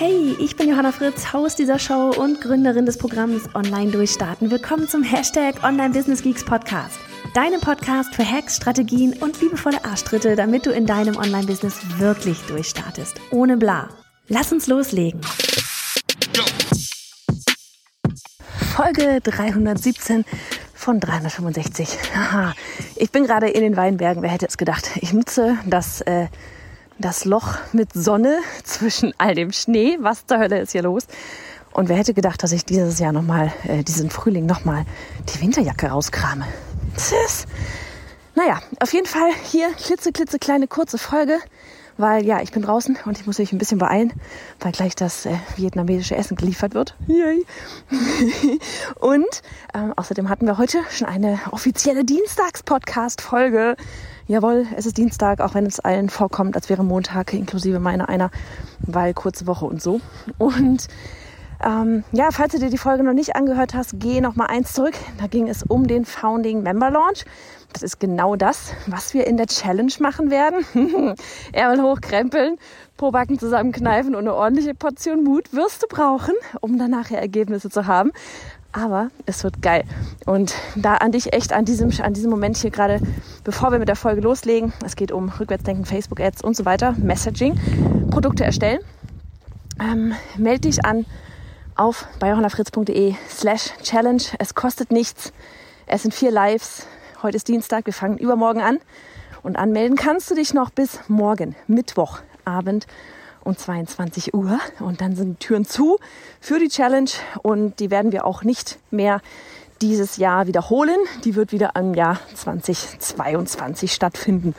Hey, ich bin Johanna Fritz, Haus dieser Show und Gründerin des Programms Online Durchstarten. Willkommen zum Hashtag Online Business Geeks Podcast. Deinem Podcast für Hacks, Strategien und liebevolle Arschtritte, damit du in deinem Online-Business wirklich durchstartest. Ohne bla. Lass uns loslegen. Folge 317 von 365. Haha. Ich bin gerade in den Weinbergen. Wer hätte es gedacht? Ich nutze das äh, das Loch mit Sonne zwischen all dem Schnee. Was zur Hölle ist hier los? Und wer hätte gedacht, dass ich dieses Jahr nochmal, äh, diesen Frühling nochmal die Winterjacke rauskrame? Tschüss. Naja, auf jeden Fall hier klitze, klitze, kleine, kurze Folge, weil ja, ich bin draußen und ich muss mich ein bisschen beeilen, weil gleich das äh, vietnamesische Essen geliefert wird. Yay. und ähm, außerdem hatten wir heute schon eine offizielle Dienstags-Podcast-Folge jawohl, es ist Dienstag, auch wenn es allen vorkommt, als wäre Montag, inklusive meiner einer, weil kurze Woche und so. Und ähm, ja, falls du dir die Folge noch nicht angehört hast, geh noch mal eins zurück. Da ging es um den Founding Member Launch. Das ist genau das, was wir in der Challenge machen werden. Ärmel hochkrempeln, Probacken zusammenkneifen und eine ordentliche Portion Mut wirst du brauchen, um danach Ergebnisse zu haben aber es wird geil. Und da an dich echt an diesem, an diesem Moment hier gerade, bevor wir mit der Folge loslegen, es geht um Rückwärtsdenken, Facebook-Ads und so weiter, Messaging, Produkte erstellen, ähm, melde dich an auf bayerhonnerfritz.de slash challenge. Es kostet nichts. Es sind vier Lives. Heute ist Dienstag. Wir fangen übermorgen an. Und anmelden kannst du dich noch bis morgen, Mittwochabend um 22 Uhr. Und dann sind die Türen zu für die Challenge und die werden wir auch nicht mehr dieses Jahr wiederholen. Die wird wieder im Jahr 2022 stattfinden.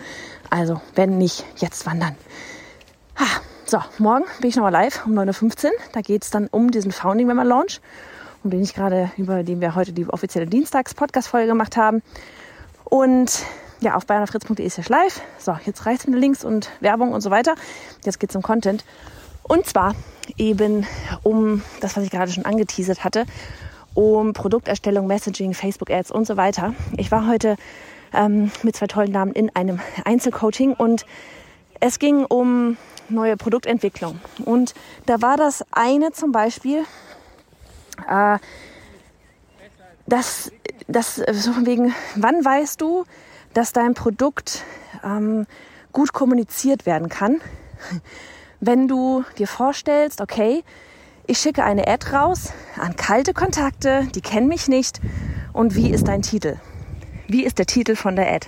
Also wenn nicht, jetzt wandern. So, morgen bin ich nochmal live um 9.15 Uhr. Da geht es dann um diesen Founding Member Launch, um den ich gerade, über den wir heute die offizielle Dienstags-Podcast-Folge gemacht haben. Und ja, auf bayernfritz.de slash live. So, jetzt reicht es mit Links und Werbung und so weiter. Jetzt geht es um Content. Und zwar eben um das, was ich gerade schon angeteasert hatte, um Produkterstellung, Messaging, Facebook-Ads und so weiter. Ich war heute ähm, mit zwei tollen Damen in einem Einzelcoaching und es ging um neue Produktentwicklung. Und da war das eine zum Beispiel, äh, dass das so von wegen, wann weißt du, dass dein Produkt ähm, gut kommuniziert werden kann, wenn du dir vorstellst, okay, ich schicke eine Ad raus an kalte Kontakte, die kennen mich nicht. Und wie ist dein Titel? Wie ist der Titel von der Ad?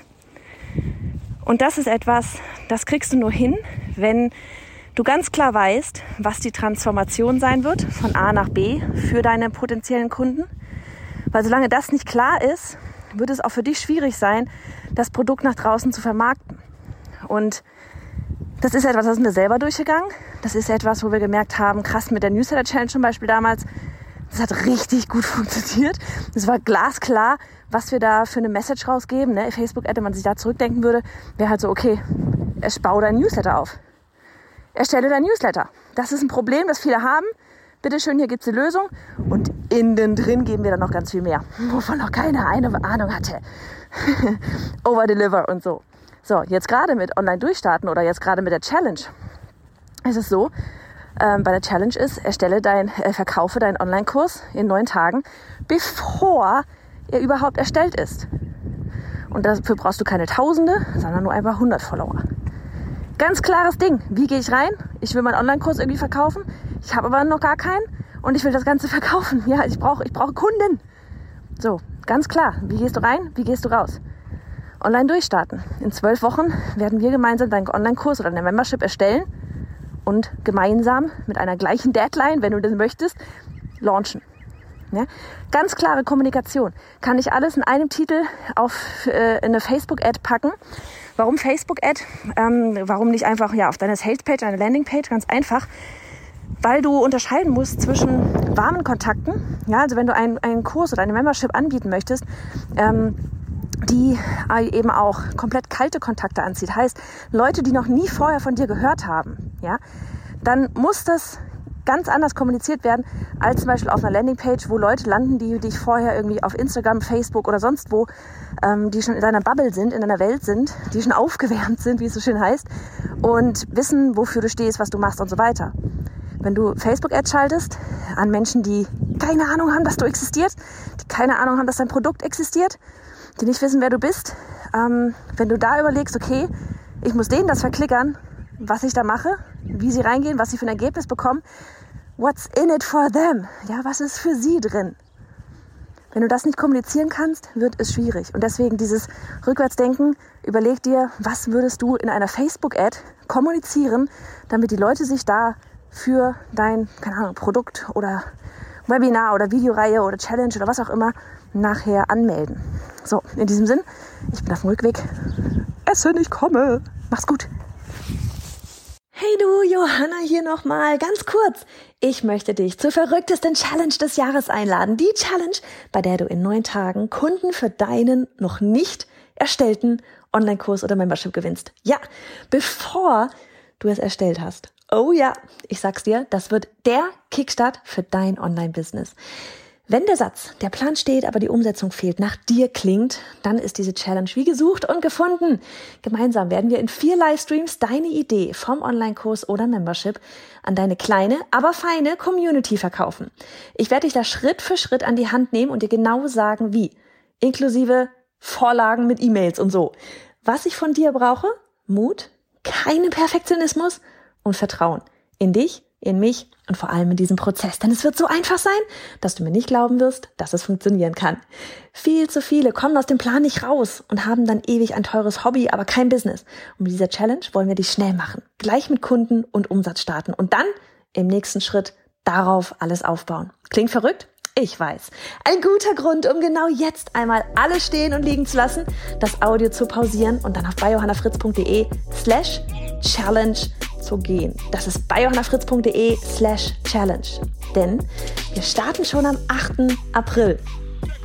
Und das ist etwas, das kriegst du nur hin, wenn du ganz klar weißt, was die Transformation sein wird von A nach B für deine potenziellen Kunden. Weil solange das nicht klar ist, wird es auch für dich schwierig sein, das Produkt nach draußen zu vermarkten. Und das ist etwas, das sind wir selber durchgegangen. Das ist etwas, wo wir gemerkt haben, krass mit der Newsletter Challenge zum Beispiel damals, das hat richtig gut funktioniert. Es war glasklar, was wir da für eine Message rausgeben. Ne? Facebook-Ad, wenn man sich da zurückdenken würde, wäre halt so, okay, bau dein Newsletter auf. Erstelle dein Newsletter. Das ist ein Problem, das viele haben. Bitte schön, hier gibt's die Lösung. Und innen drin geben wir dann noch ganz viel mehr, wovon noch keiner eine Ahnung hatte. Overdeliver und so. So, jetzt gerade mit Online durchstarten oder jetzt gerade mit der Challenge ist es so, ähm, bei der Challenge ist, erstelle dein, äh, verkaufe deinen Online-Kurs in neun Tagen, bevor er überhaupt erstellt ist. Und dafür brauchst du keine Tausende, sondern nur einfach 100 Follower. Ganz klares Ding. Wie gehe ich rein? Ich will meinen Online-Kurs irgendwie verkaufen. Ich habe aber noch gar keinen und ich will das Ganze verkaufen. Ja, ich brauche ich brauche Kunden. So, ganz klar. Wie gehst du rein? Wie gehst du raus? Online durchstarten. In zwölf Wochen werden wir gemeinsam deinen Online-Kurs oder deine Membership erstellen und gemeinsam mit einer gleichen Deadline, wenn du das möchtest, launchen. Ja? Ganz klare Kommunikation. Kann ich alles in einem Titel auf äh, eine Facebook-Ad packen? Warum Facebook-Ad? Ähm, warum nicht einfach ja auf deiner Sales-Page, eine Landing-Page? Ganz einfach weil du unterscheiden musst zwischen warmen Kontakten, ja, also wenn du einen, einen Kurs oder eine Membership anbieten möchtest, ähm, die eben auch komplett kalte Kontakte anzieht, heißt Leute, die noch nie vorher von dir gehört haben, ja, dann muss das ganz anders kommuniziert werden als zum Beispiel auf einer Landingpage, wo Leute landen, die dich vorher irgendwie auf Instagram, Facebook oder sonst wo, ähm, die schon in deiner Bubble sind, in deiner Welt sind, die schon aufgewärmt sind, wie es so schön heißt, und wissen, wofür du stehst, was du machst und so weiter. Wenn du Facebook-Ads schaltest an Menschen, die keine Ahnung haben, dass du existierst, die keine Ahnung haben, dass dein Produkt existiert, die nicht wissen, wer du bist, ähm, wenn du da überlegst, okay, ich muss denen das verklickern, was ich da mache, wie sie reingehen, was sie für ein Ergebnis bekommen. What's in it for them? Ja, was ist für sie drin? Wenn du das nicht kommunizieren kannst, wird es schwierig. Und deswegen dieses Rückwärtsdenken, überleg dir, was würdest du in einer Facebook-Ad kommunizieren, damit die Leute sich da für dein, keine Ahnung, Produkt oder Webinar oder Videoreihe oder Challenge oder was auch immer nachher anmelden. So, in diesem Sinn, ich bin auf dem Rückweg. Essen, ich komme. Mach's gut. Hey du, Johanna hier nochmal, ganz kurz. Ich möchte dich zur verrücktesten Challenge des Jahres einladen. Die Challenge, bei der du in neun Tagen Kunden für deinen noch nicht erstellten Online-Kurs oder Membership gewinnst. Ja, bevor du es erstellt hast. Oh ja, ich sag's dir, das wird der Kickstart für dein Online-Business. Wenn der Satz, der Plan steht, aber die Umsetzung fehlt, nach dir klingt, dann ist diese Challenge wie gesucht und gefunden. Gemeinsam werden wir in vier Livestreams deine Idee vom Online-Kurs oder Membership an deine kleine, aber feine Community verkaufen. Ich werde dich da Schritt für Schritt an die Hand nehmen und dir genau sagen, wie. Inklusive Vorlagen mit E-Mails und so. Was ich von dir brauche? Mut, keinen Perfektionismus und Vertrauen. In dich in mich und vor allem in diesem Prozess. Denn es wird so einfach sein, dass du mir nicht glauben wirst, dass es funktionieren kann. Viel zu viele kommen aus dem Plan nicht raus und haben dann ewig ein teures Hobby, aber kein Business. Und mit dieser Challenge wollen wir dich schnell machen. Gleich mit Kunden und Umsatz starten und dann im nächsten Schritt darauf alles aufbauen. Klingt verrückt? Ich weiß. Ein guter Grund, um genau jetzt einmal alles stehen und liegen zu lassen, das Audio zu pausieren und dann auf biohannafritz.de slash challenge zu gehen. Das ist biohannafritz.de slash challenge. Denn wir starten schon am 8. April.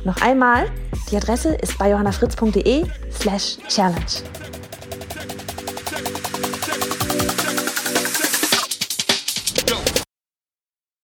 Noch einmal, die Adresse ist biohannafritz.de slash challenge.